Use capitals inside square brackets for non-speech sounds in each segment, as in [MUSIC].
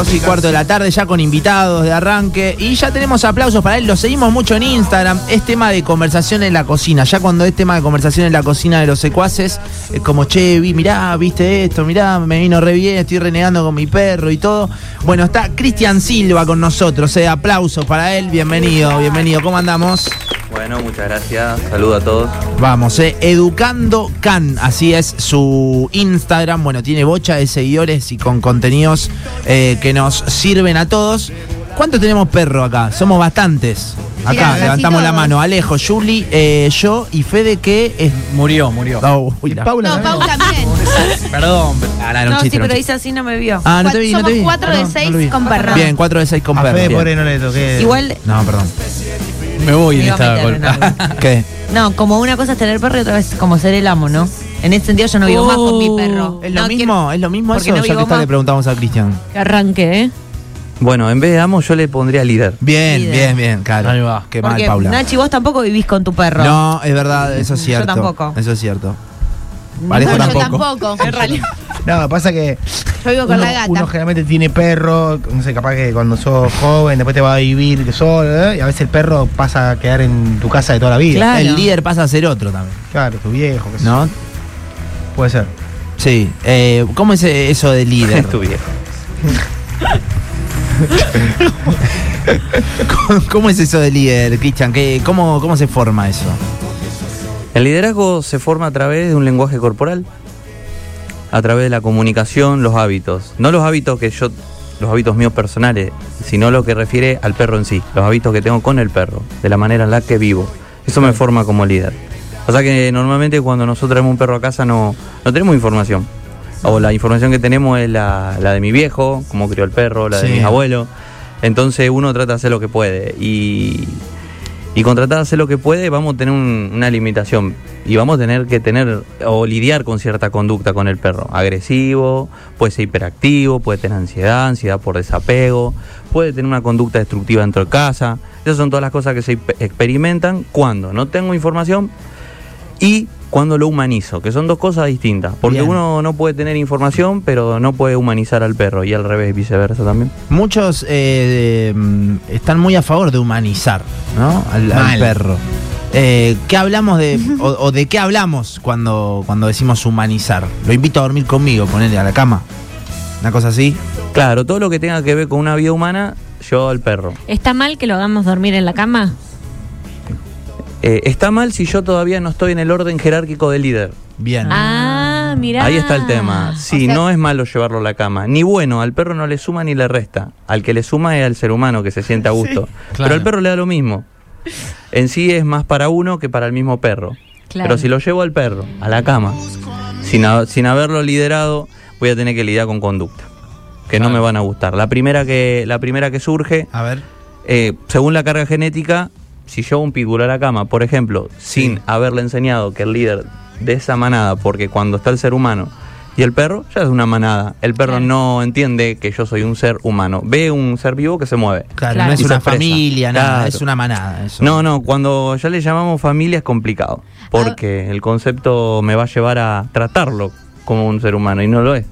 12 y cuarto de la tarde, ya con invitados de arranque. Y ya tenemos aplausos para él. Lo seguimos mucho en Instagram. Es tema de conversación en la cocina. Ya cuando es tema de conversación en la cocina de los secuaces, es como, che, vi, mirá, viste esto, mirá, me vino re bien, estoy renegando con mi perro y todo. Bueno, está Cristian Silva con nosotros. Eh, aplausos para él. Bienvenido, bienvenido. ¿Cómo andamos? Bueno, muchas gracias. Saludo a todos. Vamos, eh. Educando Can, así es su Instagram. Bueno, tiene bocha de seguidores y con contenidos eh, que nos sirven a todos. ¿Cuántos tenemos perro acá? Somos bastantes. Acá, casi levantamos la todos. mano. Alejo, Juli, eh, yo y Fede que es. Murió, murió. Oh, uy, la- Paula No, también. Pau también. [LAUGHS] Perdón. Ah, era un No, sí, chiste, era un pero chiste. dice así, no me vio. Ah, no te vi, no te Somos vi. cuatro Ah, de no, seis no lo vi. con perro. Bien, cuatro de seis con A perro. Fede, Bien. pobre, no le toqué. Igual, No, perdón. Me voy en Me esta. [LAUGHS] ¿Qué? no, como una cosa es tener perro y otra vez como ser el amo, ¿no? En ese sentido yo no vivo más con mi perro. ¿Es lo No, mismo? ¿Es lo mismo eso? no ya que está, le preguntamos a Cristian. Que arranque, ¿eh? Bueno, en vez de amo, yo le pondría líder. Bien, Líder. bien, bien, claro. Ahí va. Qué mal, Porque, Paula. Nachi, vos tampoco vivís con tu perro. No, es verdad, eso es Yo cierto. tampoco. Eso es cierto. No, yo tampoco. tampoco. En realidad. No, pasa que Yo vivo con uno, la gata. uno generalmente tiene perro, no sé, capaz que cuando sos joven, después te va a vivir que solo, ¿eh? y a veces el perro pasa a quedar en tu casa de toda la vida. Claro. El líder pasa a ser otro también. Claro, tu viejo, qué sé. ¿No? Puede ser. Sí. Eh, ¿Cómo es eso de líder? [LAUGHS] tu viejo. [LAUGHS] ¿Cómo- ¿Cómo es eso de líder, Cristian? ¿Qué- cómo, ¿Cómo se forma eso? El liderazgo se forma a través de un lenguaje corporal, a través de la comunicación, los hábitos. No los hábitos que yo, los hábitos míos personales, sino lo que refiere al perro en sí, los hábitos que tengo con el perro, de la manera en la que vivo. Eso me forma como líder. O sea que normalmente cuando nosotros traemos un perro a casa no, no tenemos información. O la información que tenemos es la, la de mi viejo, cómo crió el perro, la de Sí. mis abuelos. Entonces uno trata de hacer lo que puede. Y, y con tratar de hacer lo que puede vamos a tener un- una limitación. Y vamos a tener que tener o lidiar con cierta conducta con el perro. Agresivo, puede ser hiperactivo, puede tener ansiedad, ansiedad por desapego, puede tener una conducta destructiva dentro de casa. Esas son todas las cosas que se experimentan cuando no tengo información y cuando lo humanizo, que son dos cosas distintas. Porque Bien. uno no puede tener información, pero no puede humanizar al perro. Y al revés, viceversa también. Muchos eh, están muy a favor de humanizar ¿no? al, perro. Eh, ¿Qué hablamos de, [LAUGHS] o, o de qué hablamos cuando, cuando decimos humanizar? Lo invito a dormir conmigo, ponerle a la cama. Una cosa así. Claro, todo lo que tenga que ver con una vida humana, yo al perro. ¿Está mal que lo hagamos dormir en la cama? Eh, está mal si yo todavía no estoy en el orden jerárquico del líder. Bien. Ah, mira. Ahí está el tema. Sí, O sea- no es malo llevarlo a la cama. Ni bueno, al perro no le suma ni le resta. Al que le suma es al ser humano que se siente a gusto. Pero claro. al perro le da lo mismo. En sí es más para uno que para el mismo perro. Claro. Pero si lo llevo al perro a la cama, sin, sin haberlo liderado, voy a tener que lidiar con conducta. Que no me van a gustar. La primera que, la primera que surge A ver. eh, según la carga genética, si yo un pitbull a la cama, por ejemplo, sin haberle enseñado que el líder de esa manada, porque cuando está el ser humano y el perro, ya es una manada. El perro Claro. no entiende que yo soy un ser humano. Ve un ser vivo que se mueve. Claro, Claro. no es una familia, nada, Claro. es una manada. eso. No, no, cuando ya le llamamos familia es complicado, porque el concepto me va a llevar a tratarlo como un ser humano y no lo es.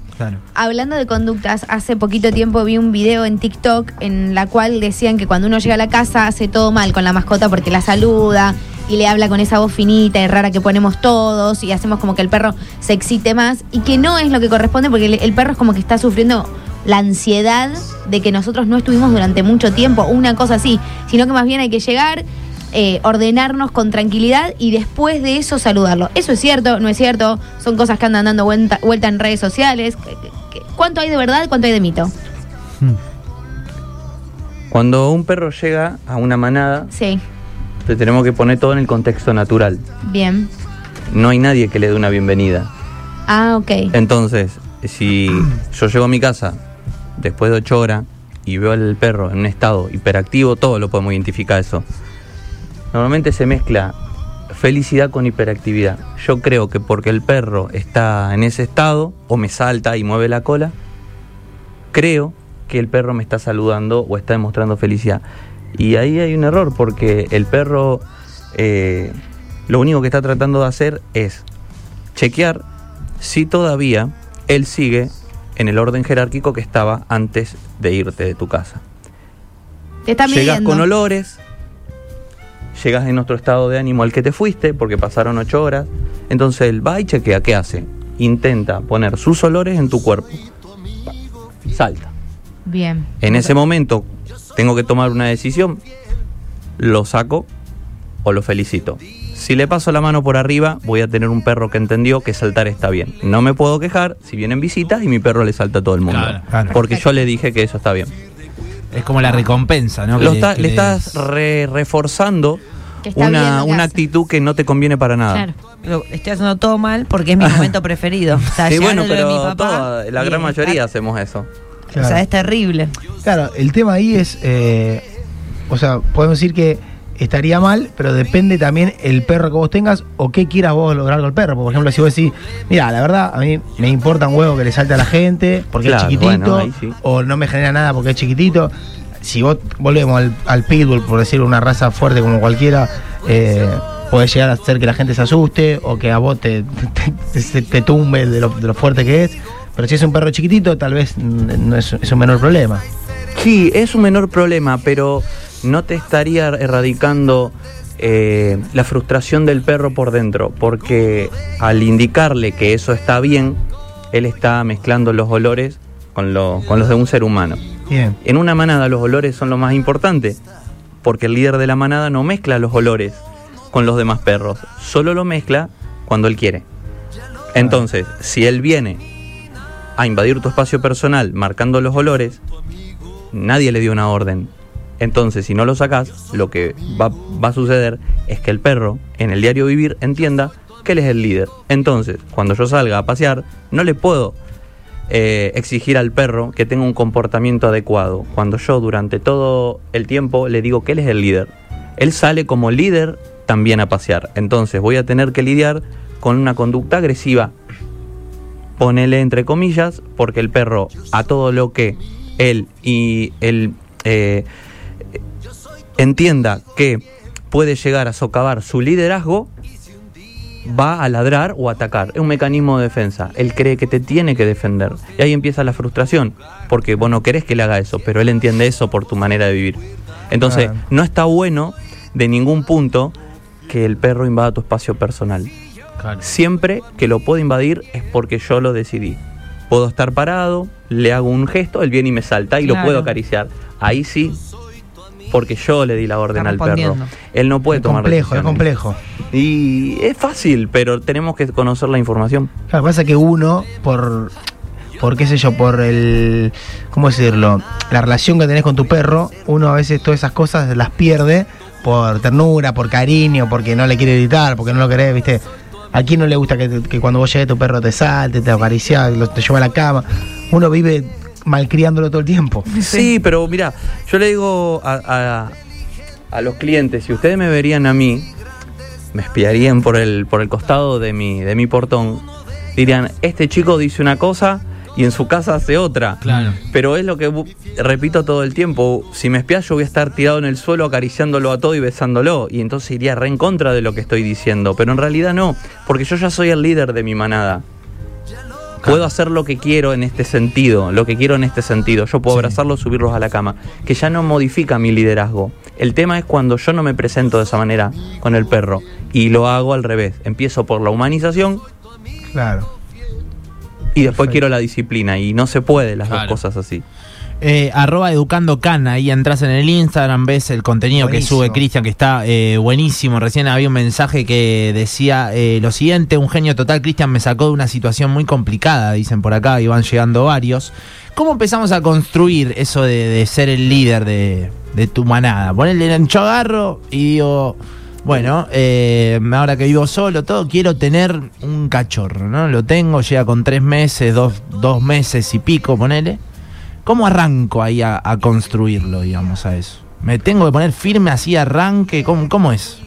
Hablando de conductas, hace poquito tiempo vi un video en TikTok en la cual decían que cuando uno llega a la casa hace todo mal con la mascota porque la saluda y le habla con esa voz finita y rara que ponemos todos y hacemos como que el perro se excite más y que no es lo que corresponde porque el, el perro es como que está sufriendo la ansiedad de que nosotros no estuvimos durante mucho tiempo, una cosa así, sino que más bien hay que llegar, eh, ordenarnos con tranquilidad y después de eso saludarlo. Eso es cierto, no es cierto, son cosas que andan dando vuelta, vuelta en redes sociales. ¿Qué- qué- ¿Cuánto hay de verdad, cuánto hay de mito? Cuando un perro llega a una manada, Sí, le tenemos que poner todo en el contexto natural. bien. No hay nadie que le dé una bienvenida. Ah, ok. Entonces, si yo llego a mi casa después de ocho horas y veo al perro en un estado hiperactivo, todo lo podemos identificar eso. Normalmente se mezcla felicidad con hiperactividad. Yo creo que porque el perro está en ese estado, o me salta y mueve la cola, creo que el perro me está saludando o está demostrando felicidad. Y ahí hay un error, porque el perro eh, lo único que está tratando de hacer es chequear si todavía él sigue en el orden jerárquico que estaba antes de irte de tu casa. Te está Llegas con olores, llegas en otro estado de ánimo al que te fuiste, porque pasaron ocho horas. Entonces él va y chequea, ¿qué hace? Intenta poner sus olores en tu cuerpo. Salta. Bien. En ese momento tengo que tomar una decisión, lo saco o lo felicito. Si le paso la mano por arriba, voy a tener un perro que entendió que saltar está bien. No me puedo quejar si vienen visitas y mi perro le salta a todo el mundo. Claro, claro. Porque yo le dije que eso está bien. Es como la recompensa, ¿no? Lo le- está- que le le- estás re- reforzando una, una actitud que no te conviene para nada. Claro. Lo- estoy haciendo todo mal porque es mi momento preferido. [LAUGHS] O sea, Sí, llegar bueno, de mi pero papá toda- la gran mayoría hacemos eso. O Claro. sea, es terrible. Claro, el tema ahí es, eh, o sea, podemos decir que estaría mal, pero depende también el perro que vos tengas o qué quieras vos lograr con el perro. Por ejemplo, si vos decís, mira, la verdad, a mí me importa un huevo que le salte a la gente porque Claro, es chiquitito, bueno, ahí sí. o no me genera nada porque es chiquitito. Si vos volvemos al, al pitbull, por decir una raza fuerte como cualquiera, eh, puede llegar a hacer que la gente se asuste o que a vos te, te, te- te tumbe de lo, de lo fuerte que es. Pero si es un perro chiquitito, tal vez no es, es un menor problema. Sí, es un menor problema, pero no te estaría erradicando eh, la frustración del perro por dentro, porque al indicarle que eso está bien, él está mezclando los olores con, lo- con los de un ser humano. Bien. En una manada los olores son lo más importante, porque el líder de la manada no mezcla los olores con los demás perros, solo lo mezcla cuando él quiere. Entonces, si él viene a invadir tu espacio personal marcando los olores, nadie le dio una orden. Entonces, si no lo sacas, lo que va, va a suceder es que el perro, en el diario vivir, entienda que él es el líder. Entonces, cuando yo salga a pasear, no le puedo eh, exigir al perro que tenga un comportamiento adecuado. Cuando yo durante todo el tiempo le digo que él es el líder. Él sale como líder también a pasear. Entonces voy a tener que lidiar con una conducta agresiva. Ponele entre comillas, porque el perro a todo lo que él y él eh, entienda que puede llegar a socavar su liderazgo, va a ladrar o atacar. Es un mecanismo de defensa. Él cree que te tiene que defender. Y ahí empieza la frustración, porque vos no querés que le haga eso, pero él entiende eso por tu manera de vivir. Entonces, no está bueno de ningún punto que el perro invada tu espacio personal. Siempre que lo puedo invadir es porque yo lo decidí. Puedo estar parado, le hago un gesto, él viene y me salta y lo puedo acariciar. Ahí sí, porque yo le di la orden al perro. Él no puede es tomar complejo, es complejo. Y es fácil, pero tenemos que conocer la información. Claro, pasa que uno, por, por qué sé yo, por el, ¿cómo decirlo? La relación que tenés con tu perro, uno a veces todas esas cosas las pierde por ternura, por cariño, porque no le quiere gritar, porque no lo querés, ¿viste? ¿A quién no le gusta que, que cuando vos llegues tu perro te salte, te acaricia, lo- te lleva a la cama? Uno vive malcriándolo todo el tiempo. Sí, pero mira, yo le digo a, a- a los clientes, si ustedes me verían a mí, me espiarían por el, por el costado de mi, de mi portón, dirían, este chico dice una cosa y en su casa hace otra. Claro. Pero es lo que repito todo el tiempo, si me espías yo voy a estar tirado en el suelo acariciándolo a todo y besándolo, y entonces iría re en contra de lo que estoy diciendo, pero en realidad no, porque yo ya soy el líder de mi manada. Puedo hacer lo que quiero en este sentido, lo que quiero en este sentido. Yo puedo Sí. abrazarlos, subirlos a la cama, que ya no modifica mi liderazgo. El tema es cuando yo no me presento de esa manera con el perro y lo hago al revés. Empiezo por la humanización Claro. Y después Perfecto. quiero la disciplina y no se puede las Claro. dos cosas así. Eh, arroba educando cana, ahí entras en el Instagram, ves el contenido Buenísimo. que sube Cristian, que está eh, buenísimo. Recién había un mensaje que decía eh, lo siguiente, un genio total, Cristian me sacó de una situación muy complicada, dicen por acá, y van llegando varios. ¿Cómo empezamos a construir eso de, de ser el líder de, de tu manada? Ponerle el agarro y digo, bueno, eh, ahora que vivo solo, todo, quiero tener un cachorro, ¿no? Lo tengo, llega con tres meses, dos, dos meses y pico, ponele. ¿Cómo arranco ahí a, a construirlo, digamos, a eso? ¿Me tengo que poner firme así, arranque? ¿Cómo, cómo es?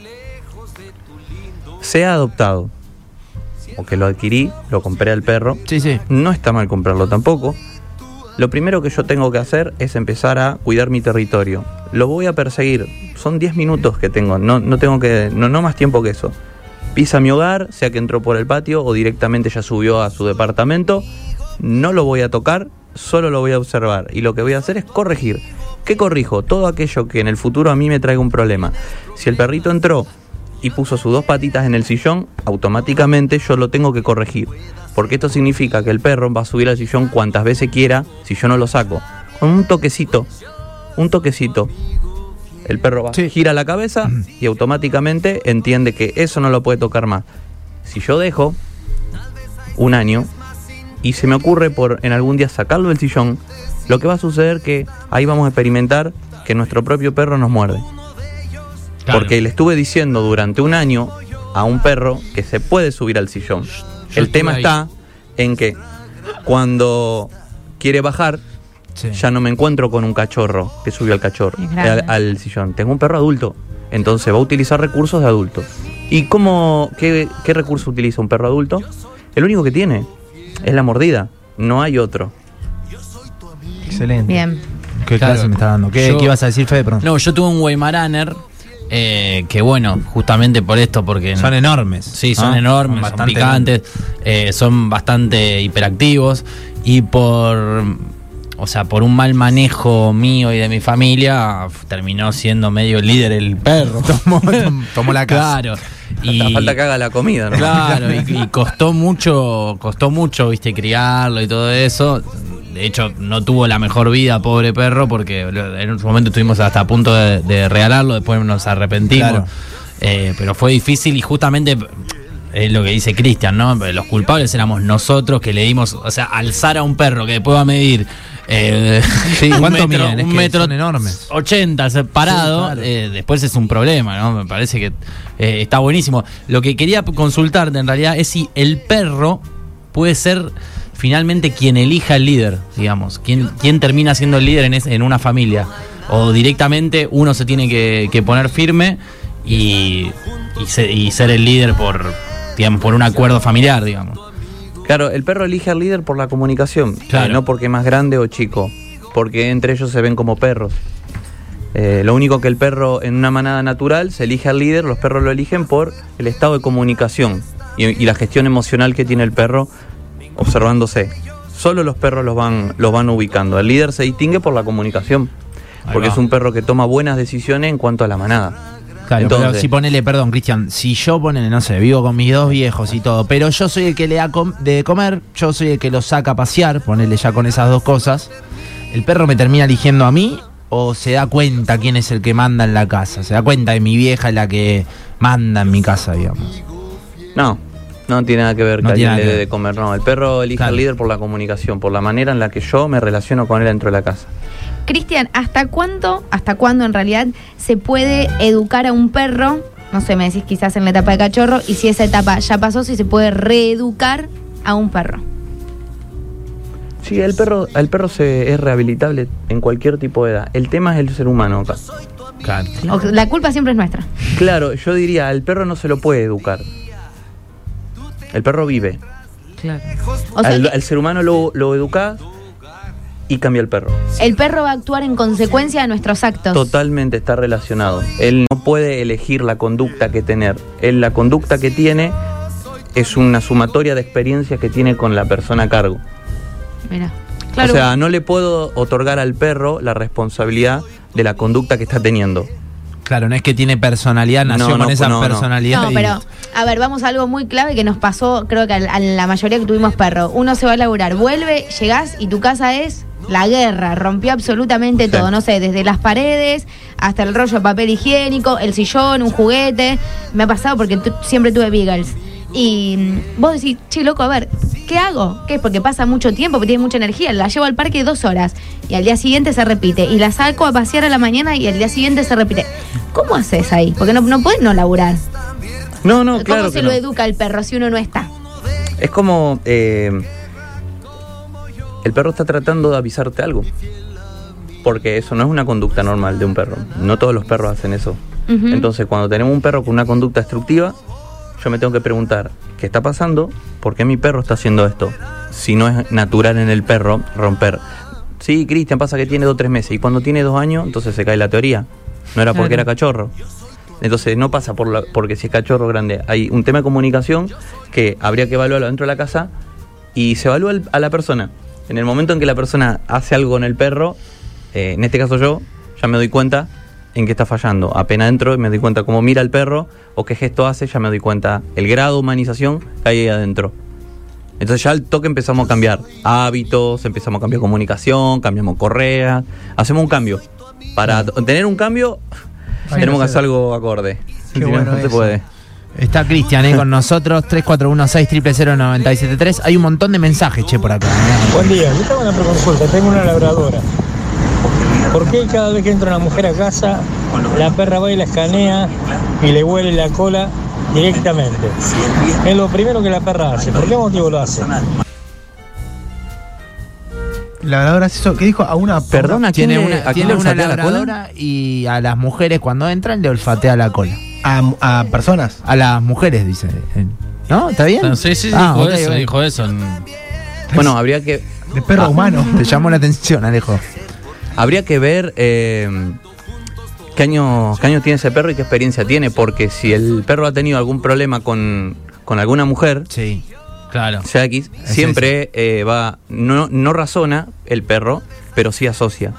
Sea adoptado o que lo adquirí, lo compré al perro, Sí, sí. no está mal comprarlo tampoco. Lo primero que yo tengo que hacer es empezar a cuidar mi territorio. Lo voy a perseguir. Son 10 minutos que tengo. No, no tengo que. No, no más tiempo que eso. Pisa mi hogar, sea que entró por el patio o directamente ya subió a su departamento. no lo voy a tocar, solo lo voy a observar. Y lo que voy a hacer es corregir. ¿Qué corrijo? Todo aquello que en el futuro a mí me traiga un problema. Si el perrito entró y puso sus dos patitas en el sillón, automáticamente yo lo tengo que corregir. Porque esto significa que el perro va a subir al sillón cuantas veces quiera si yo no lo saco. Con un toquecito, un toquecito. El perro va, Sí. gira la cabeza y automáticamente entiende que eso no lo puede tocar más. Si yo dejo un año y se me ocurre por en algún día sacarlo del sillón, lo que va a suceder que ahí vamos a experimentar que nuestro propio perro nos muerde. Claro. Porque le estuve diciendo durante un año a un perro que se puede subir al sillón. El tema ahí. está en que cuando quiere bajar, Sí. ya no me encuentro con un cachorro que subió al cachorro, grande. al, al sillón. Tengo un perro adulto, entonces va a utilizar recursos de adulto. ¿Y cómo, qué, qué recurso utiliza un perro adulto? El único que tiene es la mordida, no hay otro. Excelente. Bien. ¿Qué Claro. clase me está dando? ¿Qué, Yo- qué ibas a decir, Fede? Perdón. No, yo tuve un Weimaraner eh, que bueno, justamente por esto, porque... Son enormes. Sí, son ¿no? enormes, son, bastante picantes, eh, son bastante hiperactivos y por, o sea, por un mal manejo mío y de mi familia terminó siendo medio líder el perro. [LAUGHS] Tomó, tom- tomó la casa. claro. [LAUGHS] Falta, falta que haga la comida, ¿no? Claro, y, y [LAUGHS] costó mucho, costó mucho, viste, criarlo y todo eso. De hecho, no tuvo la mejor vida, pobre perro, porque en su momento estuvimos hasta a punto de, de regalarlo, después nos arrepentimos. Claro. Eh, pero fue difícil y justamente es lo que dice Cristian, ¿no? Los culpables éramos nosotros que le dimos, o sea, alzar a un perro que después va a medir eh, [LAUGHS] Sí, ¿cuánto metro, miden? Es un metro son enormes. 80 se- parado, Sí, claro. eh, después es un problema, ¿no? Me parece que eh, está buenísimo. Lo que quería consultarte en realidad es si el perro puede ser finalmente quien elija el líder, digamos, quién, quién termina siendo el líder en, es- en una familia. O directamente uno se tiene que, que poner firme y, y, se- y ser el líder por, digamos, por un acuerdo familiar, digamos. Claro, el perro elige al líder por la comunicación, Claro. eh, no porque es más grande o chico, porque entre ellos se ven como perros. Eh, lo único que el perro en una manada natural se elige al líder, los perros lo eligen por el estado de comunicación y, y la gestión emocional que tiene el perro observándose. Solo los perros los van, los van ubicando. El líder se distingue por la comunicación, Ahí porque va. es un perro que toma buenas decisiones en cuanto a la manada. Claro, pero Entonces- si ponele, perdón, Cristian, si yo ponele, no sé, vivo con mis dos viejos y todo, pero yo soy el que le da com- de comer, yo soy el que lo saca a pasear, ponele ya con esas dos cosas, ¿el perro me termina eligiendo a mí o se da cuenta quién es el que manda en la casa? ¿Se da cuenta de mi vieja es la que manda en mi casa, digamos? No, no tiene nada que ver No que alguien le dé de comer, no. El perro elige Claro. al líder por la comunicación, por la manera en la que yo me relaciono con él dentro de la casa. Cristian, ¿hasta cuándo, hasta cuándo en realidad se puede educar a un perro? No sé, me decís quizás en la etapa de cachorro, y si esa etapa ya pasó, si se puede reeducar a un perro. Sí, el perro, el perro se, es rehabilitable en cualquier tipo de edad. El tema es el ser humano acá. Claro. La culpa siempre es nuestra. Claro, yo diría, al perro no se lo puede educar. El perro vive. Claro. O sea, al, que al ser humano lo, lo educás y cambia el perro. el perro va a actuar en consecuencia de nuestros actos. Totalmente está relacionado. Él no puede elegir la conducta que tener. Él la conducta que tiene es una sumatoria de experiencias que tiene con la persona a cargo. Mira. Claro. O sea, no le puedo otorgar al perro la responsabilidad de la conducta que está teniendo. Claro, no es que tiene personalidad, nació No, no, con esa no, no. personalidad. No, y- pero, a ver, vamos a algo muy clave que nos pasó, creo que a, a la mayoría que tuvimos perro. Uno se va a laburar, vuelve, llegás y tu casa es la guerra, rompió absolutamente Sí. todo, no sé, desde las paredes hasta el rollo de papel higiénico, el sillón, un juguete. Me ha pasado porque siempre tuve beagles. Y mm, vos decís, che, loco, a ver, ¿qué hago? ¿Qué es? Porque pasa mucho tiempo, porque tiene mucha energía. La llevo al parque dos horas y al día siguiente se repite. Y la saco a pasear a la mañana y al día siguiente se repite. ¿Cómo haces ahí? Porque no, no puedes no laburar. No, no, ¿Cómo claro se que lo no. educa el perro si uno no está? Es como eh, el perro está tratando de avisarte algo. Porque eso no es una conducta normal de un perro. No todos los perros hacen eso. Entonces, cuando tenemos un perro con una conducta destructiva, yo me tengo que preguntar, ¿qué está pasando? ¿Por qué mi perro está haciendo esto? Si no es natural en el perro romper. Sí, Cristian, pasa que tiene dos o tres meses. Y cuando tiene dos años, entonces se cae la teoría. No era porque Claro. era cachorro. Entonces no pasa por la- porque si es cachorro grande. Hay un tema de comunicación que habría que evaluarlo dentro de la casa y se evalúa al- a la persona. En el momento en que la persona hace algo con el perro, eh, en este caso yo, ya me doy cuenta en qué está fallando. Apenas entro, me doy cuenta cómo mira el perro o qué gesto hace, ya me doy cuenta el grado de humanización que hay ahí adentro. Entonces ya al toque empezamos a cambiar hábitos, empezamos a cambiar comunicación, cambiamos correas, hacemos un cambio. Para tener un cambio tenemos que que hacer algo acorde. Qué Si no, bueno no se puede. Está Cristian eh, con nosotros, 3416 Hay un montón de mensajes, che, por acá. Buen día, yo tengo una preconsulta, tengo una labradora. ¿Por qué cada vez que entra una mujer a casa, la perra va y la escanea y le huele la cola directamente? Es lo primero que la perra hace. ¿Por qué motivo lo hace? La labradora hace eso. ¿Qué dijo? A una. Perdona, ¿a quién Tiene una, tiene una olfatea la cola? labradora y a las mujeres cuando entran le olfatea la cola. A, a personas. A las mujeres, dice. ¿No? ¿Está bien? No, sí, sí, Ah, dijo eso, dijo eso. Bueno, habría que De perro Ah. humano. [LAUGHS] Te llamó la atención, Alejo. Habría que ver eh, qué años qué años tiene ese perro y qué experiencia tiene, porque si el perro ha tenido algún problema con, con alguna mujer, Sí. Claro. sea X, siempre eh, va, no, no razona el perro, pero sí asocia.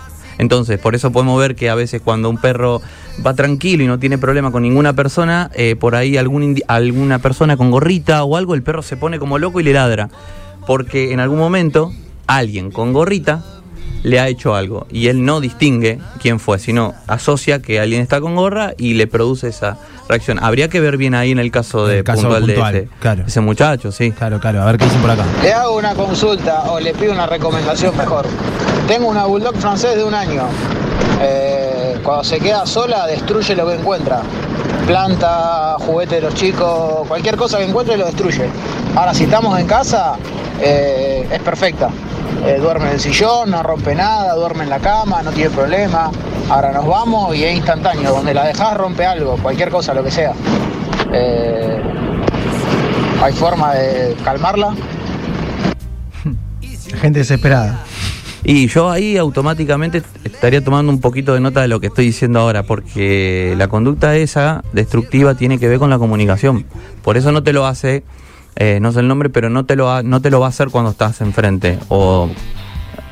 Entonces, por eso podemos ver que a veces cuando un perro va tranquilo y no tiene problema con ninguna persona, eh, por ahí algún alguna persona con gorrita o algo, el perro se pone como loco y le ladra. Porque en algún momento alguien con gorrita le ha hecho algo y él no distingue quién fue, sino asocia que alguien está con gorra y le produce esa reacción. Habría que ver bien ahí en el caso de El caso puntual, puntual, de ese, claro. ese muchacho, sí. Claro, claro. A ver qué dicen por acá. Le hago una consulta o le pido una recomendación mejor. Tengo una bulldog francés de un año. Eh, cuando se queda sola, destruye lo que encuentra. Planta, juguete de los chicos, cualquier cosa que encuentre lo destruye. Ahora, si estamos en casa, eh, es perfecta. Eh, duerme en el sillón, no rompe nada, duerme en la cama, no tiene problema. Ahora nos vamos y es instantáneo. Donde la dejas rompe algo, cualquier cosa, lo que sea. Eh, ¿Hay forma de calmarla? [LAUGHS] Gente desesperada. Y yo ahí automáticamente estaría tomando un poquito de nota de lo que estoy diciendo ahora, porque la conducta esa destructiva tiene que ver con la comunicación. Por eso no te lo hace, eh, no sé el nombre, pero no te lo ha- no te lo va a hacer cuando estás enfrente o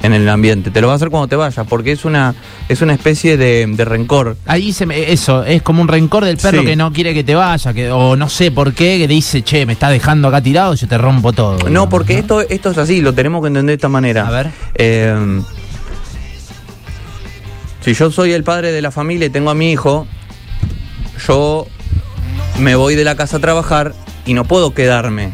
en el ambiente. Te lo va a hacer cuando te vayas, porque es una es una especie de, de rencor. Ahí se me, eso, es como un rencor del perro Sí. que no quiere que te vaya, que, o no sé por qué, que dice, che, me está dejando acá tirado, yo te rompo todo. No, porque esto esto es así, lo tenemos que entender de esta manera. A ver. Eh, si yo soy el padre de la familia y tengo a mi hijo, yo me voy de la casa a trabajar y no puedo quedarme.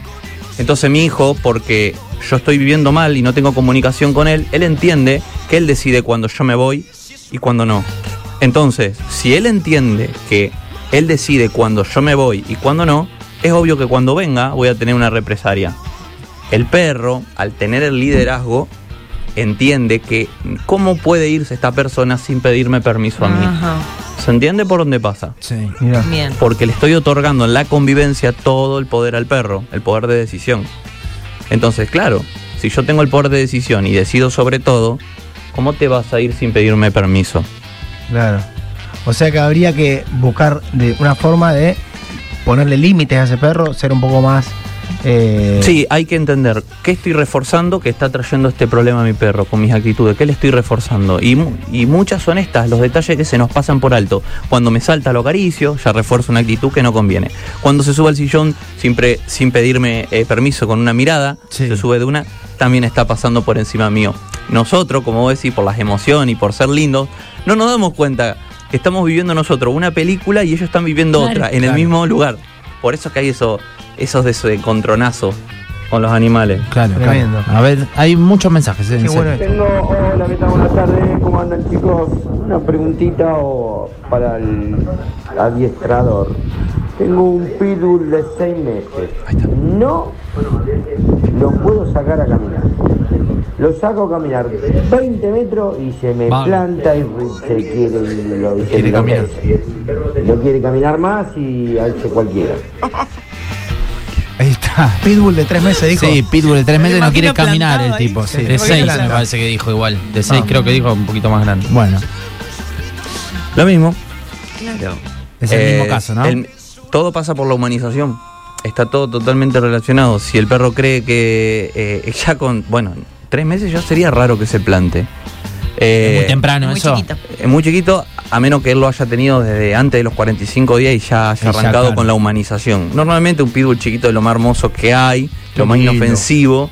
Entonces mi hijo, porque yo estoy viviendo mal y no tengo comunicación con él, él entiende que él decide cuando yo me voy y cuando no. Entonces, si él entiende que él decide cuando yo me voy y cuando no, es obvio que cuando venga voy a tener una represalia. El perro, al tener el liderazgo, entiende que cómo puede irse esta persona sin pedirme permiso a mí. Ajá. ¿Se entiende por dónde pasa? Sí. Mira. Bien. Porque le estoy otorgando en la convivencia todo el poder al perro, el poder de decisión. Entonces, claro, si yo tengo el poder de decisión y decido sobre todo, ¿cómo te vas a ir sin pedirme permiso? Claro. O sea que habría que buscar de una forma de ponerle límites a ese perro, ser un poco más. Eh, Sí, hay que entender qué estoy reforzando que está trayendo este problema a mi perro con mis actitudes, qué le estoy reforzando. Y, mu- y muchas son estas, los detalles que se nos pasan por alto. Cuando me salta lo acaricio, ya refuerzo una actitud que no conviene. Cuando se sube al sillón sin, pre- sin pedirme eh, permiso con una mirada, Sí. se sube de una, también está pasando por encima mío. Nosotros, como vos decís, por las emociones y por ser lindos, no nos damos cuenta que estamos viviendo nosotros una película y ellos están viviendo Claro. otra en el mismo lugar. Por eso que hay eso, esos de ese encontronazo con los animales. Claro, Tremendo. claro. A ver, hay muchos mensajes. en Qué serio. bueno. Tengo, hola, ¿qué tal? Buenas tardes, ¿cómo andan chicos? Una preguntita o para el adiestrador. Tengo un pitbull de seis meses. No lo puedo sacar a caminar. Lo saco a caminar 20 metros y se me Vale. planta y se quiere, lo, se Quiere caminar. No quiere caminar más y hace cualquiera. [LAUGHS] [LAUGHS] Pitbull de tres meses dijo. Sí, Pitbull de tres meses no quiere caminar el tipo. Sí. De Porque 6 planta. me parece que dijo igual. De 6 Ah. creo que dijo un poquito más grande. Bueno, Lo mismo. es el Eh, mismo caso, ¿no? el- todo pasa por la humanización. está todo totalmente relacionado. Si el perro cree que eh, ya con, bueno, tres meses ya sería raro que se plante. Eh, Es muy temprano Muy eso. chiquito. Es muy chiquito, a menos que él lo haya tenido desde antes de los 45 días y ya haya arrancado claro. con la humanización. Normalmente un pitbull chiquito es lo más hermoso que hay, Qué lo más lindo. inofensivo.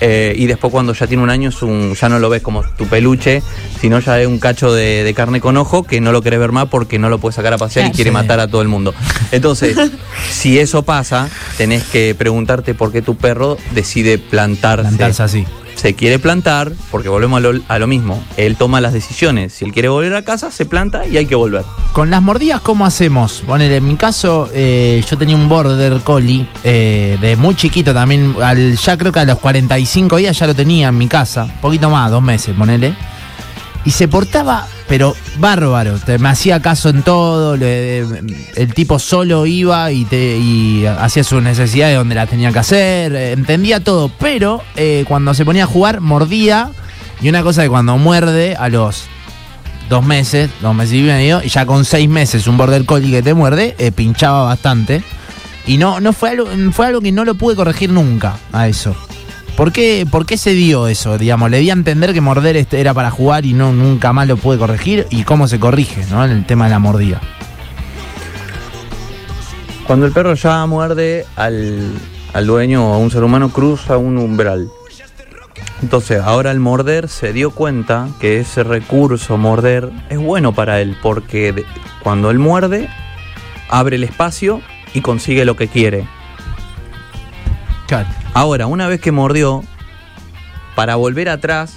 eh, y después cuando ya tiene un año es un, ya no lo ves como tu peluche, sino ya es un cacho de, de carne con ojo que no lo querés ver más porque no lo puedes sacar a pasear y quiere Sí. matar a todo el mundo. Entonces, [LAUGHS] si eso pasa, tenés que preguntarte por qué tu perro decide plantarse Plantarse así. Se quiere plantar, porque volvemos a lo, a lo mismo, él toma las decisiones. Si él quiere volver a casa, se planta y hay que volver. Con las mordidas, ¿cómo hacemos? Ponele, en mi caso, eh, yo tenía un border collie eh, de muy chiquito también. Al, ya creo que a los 45 días ya lo tenía en mi casa. Poquito más, dos meses, ponele. Y se portaba, pero bárbaro. Te- me hacía caso en todo. le- el tipo solo iba y, te, y hacía sus necesidades donde las tenía que hacer. eh, entendía todo. Pero eh, cuando se ponía a jugar, mordía. Y una cosa que cuando muerde a los dos meses, dos meses y medio, y ya con seis meses un border collie que te muerde, eh, pinchaba bastante. Y no, no fue algo, fue algo que no lo pude corregir nunca a eso. ¿Por qué, ¿Por qué se dio eso? Digamos, le di a entender que morder este era para jugar y no nunca más lo pude corregir. ¿Y cómo se corrige, no? En el tema de la mordida. Cuando el perro ya muerde al, al dueño o a un ser humano, cruza un umbral. Entonces, ahora al morder se dio cuenta que ese recurso, morder, es bueno para él, porque cuando él muerde, abre el espacio y consigue lo que quiere. Ahora, una vez que mordió, para volver atrás,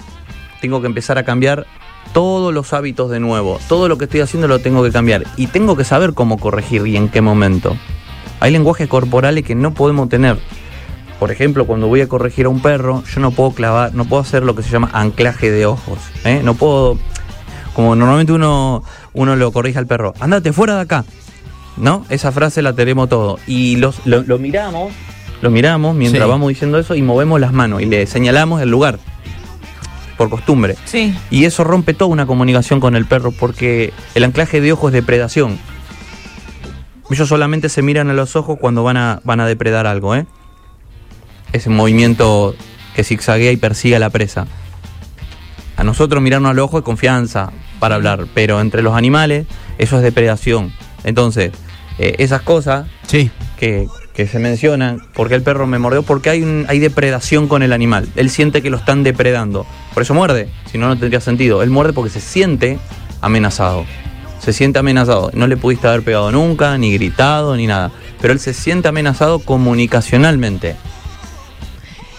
tengo que empezar a cambiar todos los hábitos de nuevo. Todo lo que estoy haciendo lo tengo que cambiar. Y tengo que saber cómo corregir y en qué momento. Hay lenguajes corporales que no podemos tener. Por ejemplo, cuando voy a corregir a un perro, yo no puedo clavar, no puedo hacer lo que se llama anclaje de ojos. ¿eh? No puedo, como normalmente uno, uno lo corrige al perro, andate fuera de acá. ¿No? Esa frase la tenemos todo. Y los, lo, lo miramos, lo miramos mientras Sí. vamos diciendo eso y movemos las manos y le señalamos el lugar. Por costumbre. Sí. Y eso rompe toda una comunicación con el perro porque el anclaje de ojos es depredación. Ellos solamente se miran a los ojos cuando van a, van a depredar algo, ¿eh? Ese movimiento que zigzaguea y persigue a la presa. A nosotros mirarnos al ojo es confianza para hablar, pero entre los animales eso es depredación. Entonces, eh, esas cosas Sí. que, que se mencionan, porque el perro me mordió, porque hay, un- hay depredación con el animal. Él siente que lo están depredando. Por eso muerde, si no, no tendría sentido. Él muerde porque se siente amenazado. Se siente amenazado. No le pudiste haber pegado nunca, ni gritado, ni nada. Pero él se siente amenazado comunicacionalmente.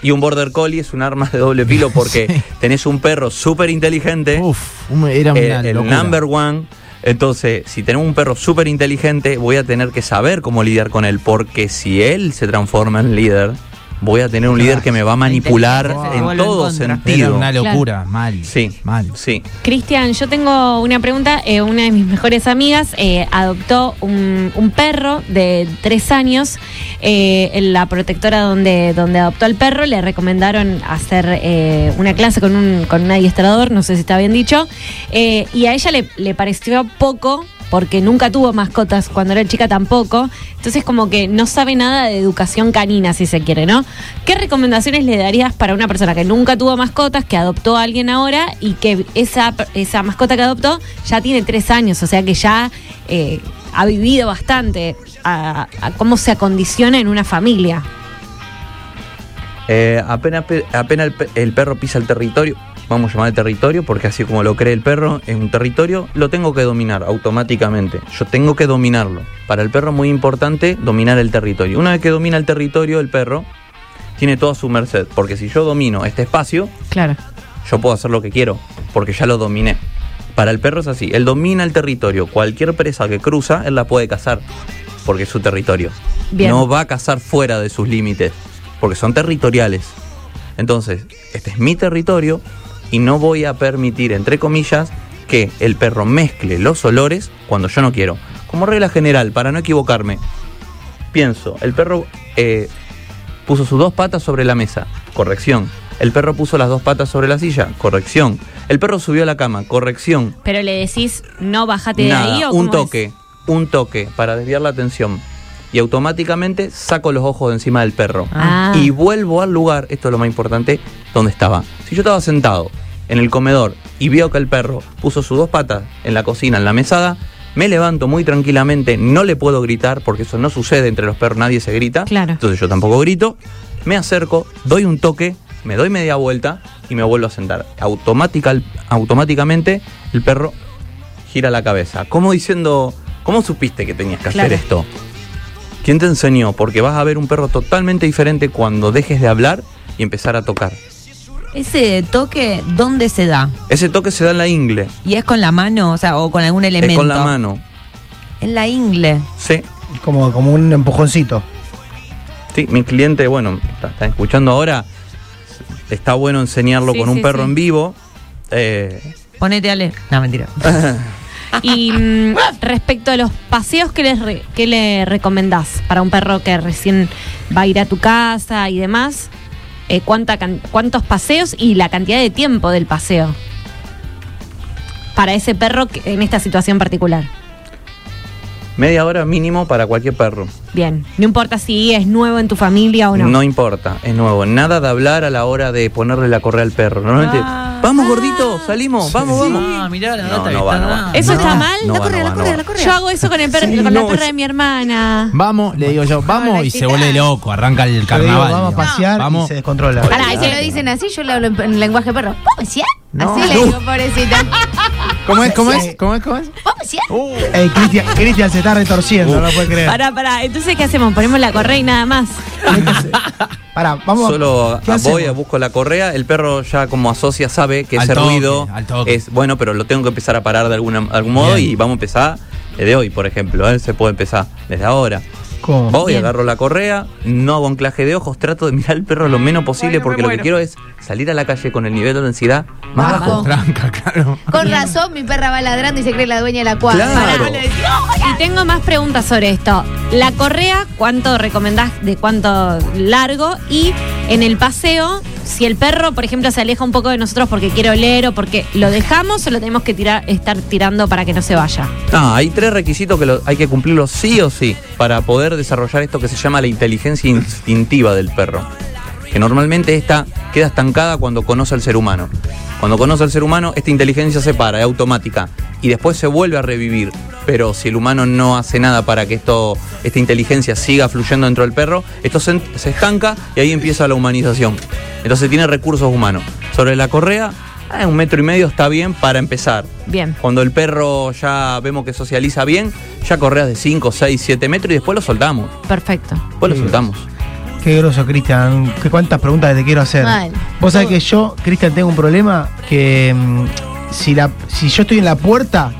Y un border collie es un arma de doble filo porque [LAUGHS] Sí. tenés un perro súper inteligente Uf, era el, una el number one. Entonces, si tenemos un perro súper inteligente, voy a tener que saber cómo lidiar con él, porque si él se transforma en líder, voy a tener un líder que me va a manipular en todo. Era sentido. una locura, mal. Sí, Mal. sí. Cristian, yo tengo una pregunta. Eh, una de mis mejores amigas eh, adoptó un, un perro de tres años. Eh, en la protectora donde, donde adoptó al perro le recomendaron hacer eh, una clase con un, con un adiestrador, no sé si está bien dicho. Eh, y a ella le, le pareció poco. Porque nunca tuvo mascotas, cuando era chica tampoco. Entonces, como que no sabe nada de educación canina, si se quiere, ¿no? ¿Qué recomendaciones le darías para una persona que nunca tuvo mascotas, que adoptó a alguien ahora y que esa, esa mascota que adoptó ya tiene tres años? O sea que ya eh, ha vivido bastante a, cómo se acondiciona en una familia. Eh, apenas, pe- apenas el, pe- el perro pisa el territorio, vamos a llamar el territorio, porque así como lo cree el perro, es un territorio, lo tengo que dominar automáticamente. Yo tengo que dominarlo. Para el perro es muy importante dominar el territorio. Una vez que domina el territorio, el perro tiene toda su merced, porque si yo domino este espacio, Claro. yo puedo hacer lo que quiero, porque ya lo dominé. Para el perro es así, él domina el territorio, cualquier presa que cruza, él la puede cazar, porque es su territorio. Bien. No va a cazar fuera de sus límites, porque son territoriales. Entonces, este es mi territorio y no voy a permitir, entre comillas, que el perro mezcle los olores cuando yo no quiero. Como regla general, para no equivocarme, pienso, el perro eh, puso sus dos patas sobre la mesa, corrección. El perro puso las dos patas sobre la silla, corrección. El perro subió a la cama, corrección. Pero le decís, no bájate de ahí o un es? toque, un toque para desviar la atención. Y automáticamente saco los ojos de encima del perro. Ah. Y vuelvo al lugar, esto es lo más importante, donde estaba. Si yo estaba sentado en el comedor y veo que el perro puso sus dos patas en la cocina, en la mesada, me levanto muy tranquilamente, no le puedo gritar porque eso no sucede entre los perros, nadie se grita. Claro. Entonces yo tampoco grito, me acerco, doy un toque, me doy media vuelta y me vuelvo a sentar. Automática, automáticamente el perro gira la cabeza, como diciendo, ¿cómo supiste que tenías que Claro. hacer esto? ¿Quién te enseñó? Porque vas a ver un perro totalmente diferente cuando dejes de hablar y empezar a tocar. Ese toque, ¿dónde se da? Ese toque se da en la ingle, ¿Y es con la mano? O sea, o con algún elemento. es con la mano. En la ingle. Sí, Como, como un empujoncito. sí, mi cliente, bueno, está, está escuchando ahora, está bueno enseñarlo Sí, con un sí, perro sí. en vivo. Eh, Ponete Ale. No, mentira. [LAUGHS] Y mm, respecto a los paseos, ¿qué, les re- qué le recomendás para un perro que recién va a ir a tu casa y demás? Eh, ¿cuánta ¿Cuántos paseos y la cantidad de tiempo del paseo? Para ese perro que- en esta situación particular. Media hora mínimo para cualquier perro. Bien, no importa si es nuevo en tu familia o no. No importa, es nuevo. Nada de hablar a la hora de ponerle la correa al perro. Normalmente, Ah. vamos gordito, salimos, vamos, vamos. Ah, mirá la No, data no va, no va. ¿Eso está mal? No la correa, no la correa, no la correa. Yo hago eso con, el per- Sí, con la perra de mi hermana. Vamos, le digo yo, vamos y se vuelve loco, arranca el digo, carnaval. vamos a pasear Vamos. y se descontrola. Y si lo dicen así, yo le hablo en, en lenguaje perro. ¿Vamos pasear? Así le digo, pobrecita. ¿Cómo es? ¿Cómo es? ¿Cómo es? ¿Cómo es? ¿Vamos pasear? Ey, Cristian, Cristian se está retorciendo, no lo puede creer. Pará, pará. Entonces, ¿qué hacemos? Ponemos la correa y nada más. Pará, vamos. Solo ¿qué a- voy, hacemos? a busco la correa, el perro ya como asocia sabe que Al ese toque, ruido al toque. es bueno, pero lo tengo que empezar a parar de alguna, algún modo Bien. y vamos a empezar desde hoy, por ejemplo, ¿eh? se puede empezar desde ahora. ¿Cómo? Voy, Bien. agarro la correa, no hago anclaje de ojos, trato de mirar al perro lo menos posible porque lo que quiero es salir a la calle con el nivel de densidad más Bajo. bajo. Tranca, claro. Con razón, mi perra va ladrando y se cree la dueña de la cuadra. Claro. Y tengo más preguntas sobre esto. La correa, ¿cuánto recomendás de cuánto largo? Y en el paseo, si el perro, por ejemplo, se aleja un poco de nosotros porque quiere oler o porque lo dejamos o lo tenemos que tirar, estar tirando para que no se vaya. Ah, hay tres requisitos que hay que cumplirlos sí o sí para poder desarrollar esto que se llama la inteligencia instintiva del perro. Que normalmente esta queda estancada cuando conoce al ser humano. Cuando conoce al ser humano, esta inteligencia se para, es automática. Y después se vuelve a revivir. Pero si el humano no hace nada para que esto, esta inteligencia siga fluyendo dentro del perro, esto se, se estanca y ahí empieza la humanización. Entonces tiene recursos humanos. Sobre la correa, ah, un metro y medio está bien para empezar. Bien. Cuando el perro ya vemos que socializa bien, ya correas de 5, 6, 7 metros y después lo soltamos. Perfecto. Después lo Sí. soltamos. Qué groso, Cristian. Qué cuántas preguntas te quiero hacer. Mal. Vos sabés que yo, Cristian, tengo un problema que mm, si, la, si yo estoy en la puerta,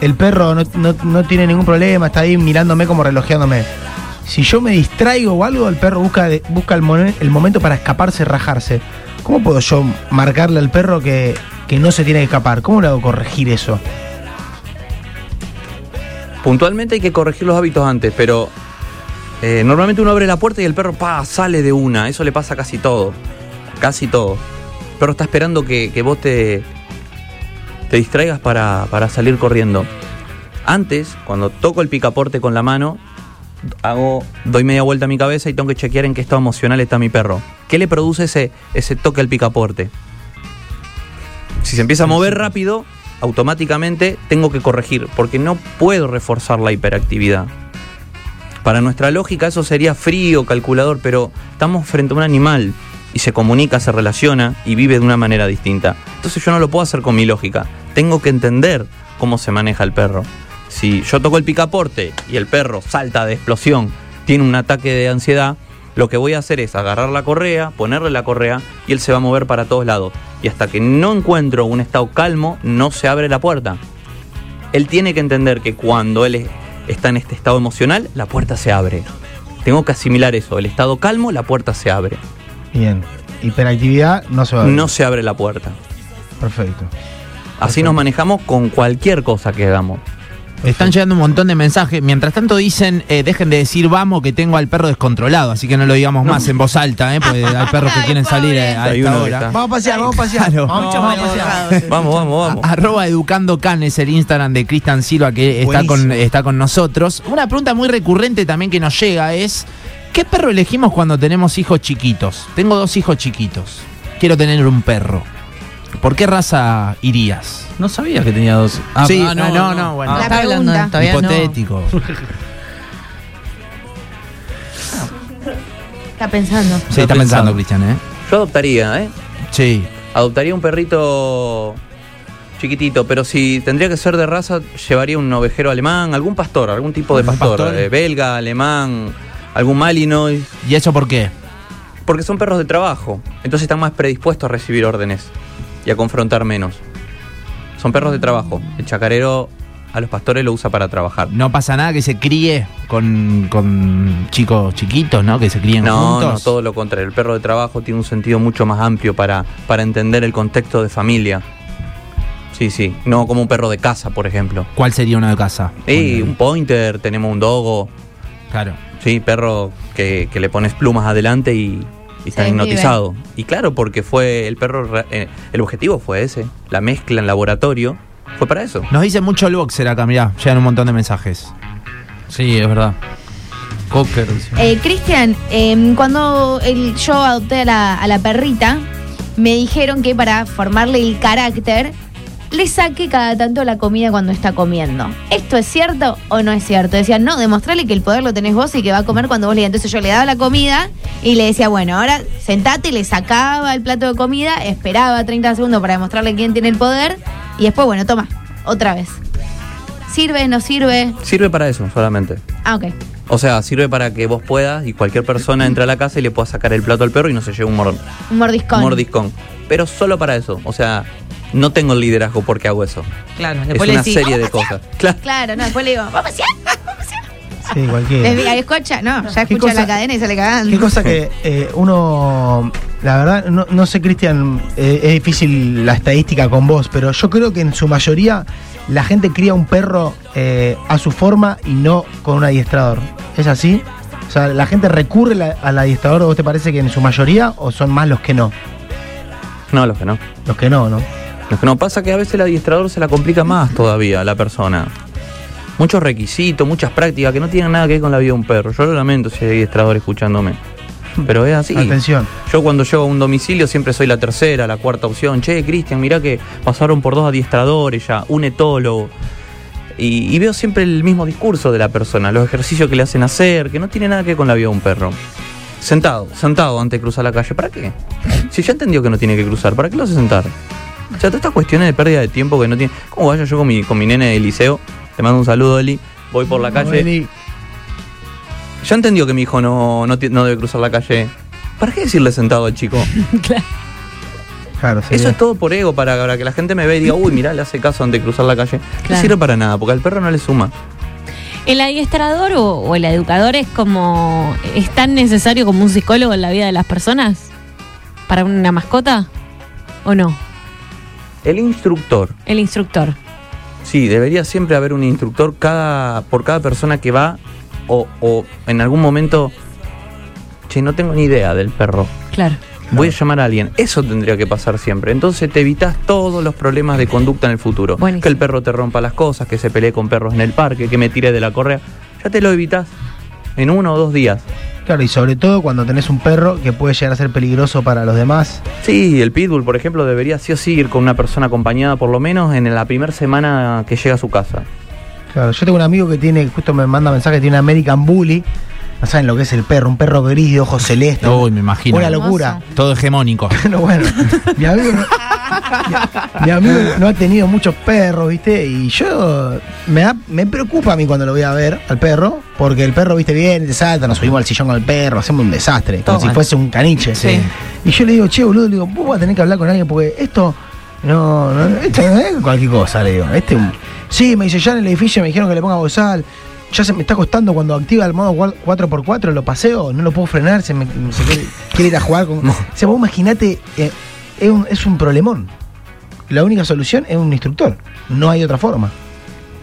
el perro no, no- no tiene ningún problema, está ahí mirándome como relojeándome. Si yo me distraigo o algo, el perro busca, busca el, el momento para escaparse, rajarse. ¿Cómo puedo yo marcarle al perro que, que no se tiene que escapar? ¿Cómo le hago corregir eso? Puntualmente hay que corregir los hábitos antes, pero eh, normalmente uno abre la puerta y el perro pa, sale de una. Eso le pasa casi todo. Casi todo. El perro está esperando que, que vos te, te distraigas para, para salir corriendo. Antes, cuando toco el picaporte con la mano, hago, doy media vuelta a mi cabeza y tengo que chequear en qué estado emocional está mi perro. ¿Qué le produce ese, ese toque al picaporte? Si se empieza a mover rápido, automáticamente tengo que corregir, porque no puedo reforzar la hiperactividad. Para nuestra lógica eso sería frío, calculador, pero estamos frente a un animal y se comunica, se relaciona y vive de una manera distinta. Entonces yo no lo puedo hacer con mi lógica. Tengo que entender cómo se maneja el perro. Si yo toco el picaporte y el perro salta de explosión, tiene un ataque de ansiedad, lo que voy a hacer es agarrar la correa, ponerle la correa y él se va a mover para todos lados. Y hasta que no encuentro un estado calmo, no se abre la puerta. Él tiene que entender que cuando él es- está en este estado emocional, la puerta se abre. Tengo que asimilar eso. El estado calmo, la puerta se abre. Bien. Hiperactividad no se va a ver. No se abre la puerta. Perfecto. Así nos manejamos con cualquier cosa que hagamos. Están llegando un montón de mensajes. Mientras tanto dicen, eh, dejen de decir vamos que tengo al perro descontrolado, así que no lo digamos más en voz alta, ¿eh? porque hay [LAUGHS] perros que quieren salir eh, a Hay esta hora. Vamos a pasear, vamos a pasear. Claro. Vamos, Muchos vamos. Vamos, vamos, vamos. A- Arroba Educando Can es el Instagram de Cristian Silva que está con, está con nosotros. Una pregunta muy recurrente también que nos llega es, ¿qué perro elegimos cuando tenemos hijos chiquitos? Tengo dos hijos chiquitos. Quiero tener un perro. ¿Por qué raza irías? No sabía que tenía dos. Ah, Sí, ah, no, no, no, bueno. La Está hablando pregunta. todavía no. Hipotético. Está pensando. Sí, está pensando. pensando, Cristian, ¿eh? Yo adoptaría, ¿eh? Sí. Adoptaría un perrito chiquitito, pero si tendría que ser de raza, llevaría un ovejero alemán, algún pastor, algún tipo de ¿Algún pastor, pastor? eh, belga, alemán, algún malinois, ¿Y eso por qué? porque son perros de trabajo, entonces están más predispuestos a recibir órdenes y a confrontar menos. Son perros de trabajo. El chacarero a los pastores lo usa para trabajar. No pasa nada que se críe con, con chicos chiquitos, ¿no? Que se críen No, juntos. no, todo lo contrario. El perro de trabajo tiene un sentido mucho más amplio para, para entender el contexto de familia. Sí, sí. No como un perro de casa, por ejemplo. ¿Cuál sería uno de casa? Y un pointer, tenemos un dogo. Claro. Sí, perro que, que le pones plumas adelante y, y está hipnotizado. Y claro, porque fue el perro, re- eh, el objetivo fue ese. La mezcla en laboratorio fue para eso. Nos dice mucho el boxer acá, mirá, llegan un montón de mensajes. Sí, es verdad. Cocker. dice. Eh, Cristian, eh, cuando el- yo adopté a la, a la perrita, me dijeron que para formarle el carácter, le saque cada tanto la comida cuando está comiendo. ¿Esto es cierto o no es cierto? Decían, no, demostrarle que el poder lo tenés vos y que va a comer cuando vos le digas. Entonces yo le daba la comida y le decía, bueno, ahora sentate, le sacaba el plato de comida, esperaba 30 segundos para demostrarle quién tiene el poder y después, bueno, toma, otra vez. ¿Sirve, no sirve? Sirve para eso solamente. Ah, ok. O sea, sirve para que vos puedas y cualquier persona entre a la casa y le pueda sacar el plato al perro y no se lleve un, mor- Un mordiscón. un mordiscón. Pero solo para eso. O sea, no tengo el liderazgo porque hago eso. Claro, Es le una decís, serie de cosas. Claro. Claro, no, después le digo, vamos a pasear. [LAUGHS] Sí, cualquiera. Desde ahí escucha, no, ya ¿Qué escucha cosa- la cadena y sale cagando. Qué cosa que eh, uno, la verdad, no, no sé, Cristian, eh, es difícil la estadística con vos, pero yo creo que en su mayoría la gente cría un perro eh, a su forma y no con un adiestrador. ¿Es así? O sea, ¿la gente recurre la- al adiestrador, vos te parece que en su mayoría, o son más los que no? No, los que no. Los que no, ¿no? Lo que no pasa es que a veces el adiestrador se la complica más todavía a la persona. Muchos requisitos, muchas prácticas que no tienen nada que ver con la vida de un perro. Yo lo lamento si hay adiestrador escuchándome. Pero es así. Atención. Yo cuando llego a un domicilio siempre soy la tercera, la cuarta opción. Che, Cristian, mirá que pasaron por dos adiestradores ya, un etólogo. Y, y veo siempre el mismo discurso de la persona, los ejercicios que le hacen hacer, que no tiene nada que ver con la vida de un perro. Sentado, sentado antes de cruzar la calle. ¿Para qué? Si ya entendió que no tiene que cruzar, ¿para qué lo hace sentar? O sea, todas estas cuestiones de pérdida de tiempo que no tiene. ¿Cómo vaya yo con mi, con mi nene de liceo? Te mando un saludo, Eli. Voy por la calle. Vení. Ya entendió que mi hijo no, no, no debe cruzar la calle. ¿Para qué decirle sentado al chico? [LAUGHS] Claro, Eso es todo por ego, para, para que la gente me vea y diga, uy, mirá, le hace caso antes de cruzar la calle. No Claro. sirve para nada, porque al perro no le suma. ¿El adiestrador o, o el educador es como. es tan necesario como un psicólogo en la vida de las personas? ¿Para una mascota? ¿O no? El instructor. El instructor. Sí, debería siempre haber un instructor cada, por cada persona que va o, o en algún momento, che, no tengo ni idea del perro. Claro. Voy a llamar a alguien. Eso tendría que pasar siempre. Entonces te evitas todos los problemas de conducta en el futuro. Buenísimo. Que el perro te rompa las cosas, que se pelee con perros en el parque, que me tire de la correa. Ya te lo evitas en uno o dos días. Claro, y sobre todo cuando tenés un perro que puede llegar a ser peligroso para los demás. Sí, el pitbull, por ejemplo, debería sí o sí ir con una persona acompañada por lo menos en la primera semana que llega a su casa. Claro, yo tengo un amigo que tiene, justo me manda mensaje, tiene un American Bully. No saben lo que es el perro, un perro gris de ojos celestes. Uy, me imagino. Una locura. Todo hegemónico. [LAUGHS] Bueno, bueno, mi amigo, no, [LAUGHS] mi, [LAUGHS] mi amigo no ha tenido muchos perros, ¿viste? Y yo me, da- me preocupa a mí cuando lo voy a ver al perro, porque el perro, ¿viste? Viene, te salta, nos subimos al sillón con el perro, hacemos un desastre, como Toma. si fuese un caniche. Sí. Y yo le digo, che, boludo, le digo, vos vas a tener que hablar con alguien porque esto. No, no, esto no es cualquier cosa, le digo. Este, sí, me dice, ya en el edificio me dijeron que le ponga bozal. Ya se me está costando cuando activa el modo cual- 4x4, lo paseo, no lo puedo frenar, se me se quiere, quiere ir a jugar con. O sea, vos imaginate, eh, es, un, es un problemón. La única solución es un instructor. No hay otra forma.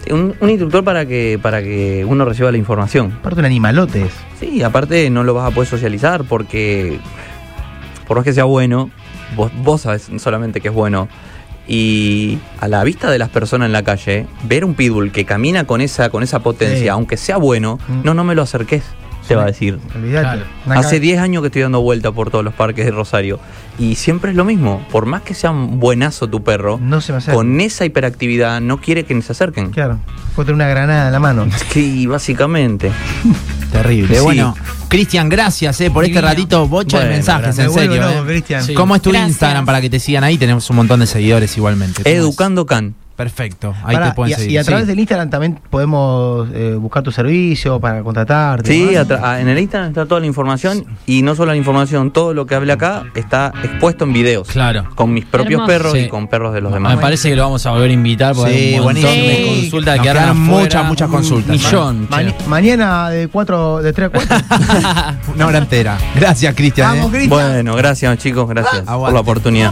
Un, un instructor para que, para que uno reciba la información. Aparte un animalote es. Sí, aparte no lo vas a poder socializar porque por más que sea bueno, vos, vos sabes solamente que es bueno. Y a la vista de las personas en la calle, ver un pitbull que camina con esa, con esa potencia, Sí. aunque sea bueno, Mm. no, no me lo acerques, te va a decir. Olvídate. Claro. Hace ca- 10 años que estoy dando vuelta por todos los parques de Rosario. Y siempre es lo mismo. Por más que sea un buenazo tu perro, No se me acerca. con esa hiperactividad no quiere que ni se acerquen. Claro. Puede tener una granada en la mano. [LAUGHS] Sí, básicamente. [LAUGHS] Terrible. Sí. Bueno, Cristian, gracias eh, por este ratito, bocha de mensajes, en serio. loco, eh. Sí. ¿Cómo es tu Gracias. Instagram para que te sigan ahí? Tenemos un montón de seguidores igualmente. Educando Can. Perfecto, ahí te pueden y, a- seguir. y a Sí. través del Instagram también podemos eh, buscar tu servicio para contratarte. Sí, en el Instagram está toda la información y no solo la información, todo lo que hable acá está expuesto en videos. Claro. Con mis propios Hermoso. perros Sí. y con perros de los Me demás. parece que lo vamos a volver a invitar porque Sí, hay un montón de consultas que quedaron muchas, muchas consultas. Millón. Ma- mañana de 4 de 3 a 4. [LAUGHS] Una hora entera. Gracias, Cristian. Vamos, eh. Cristian. Bueno, gracias chicos, gracias por Aguante. la oportunidad.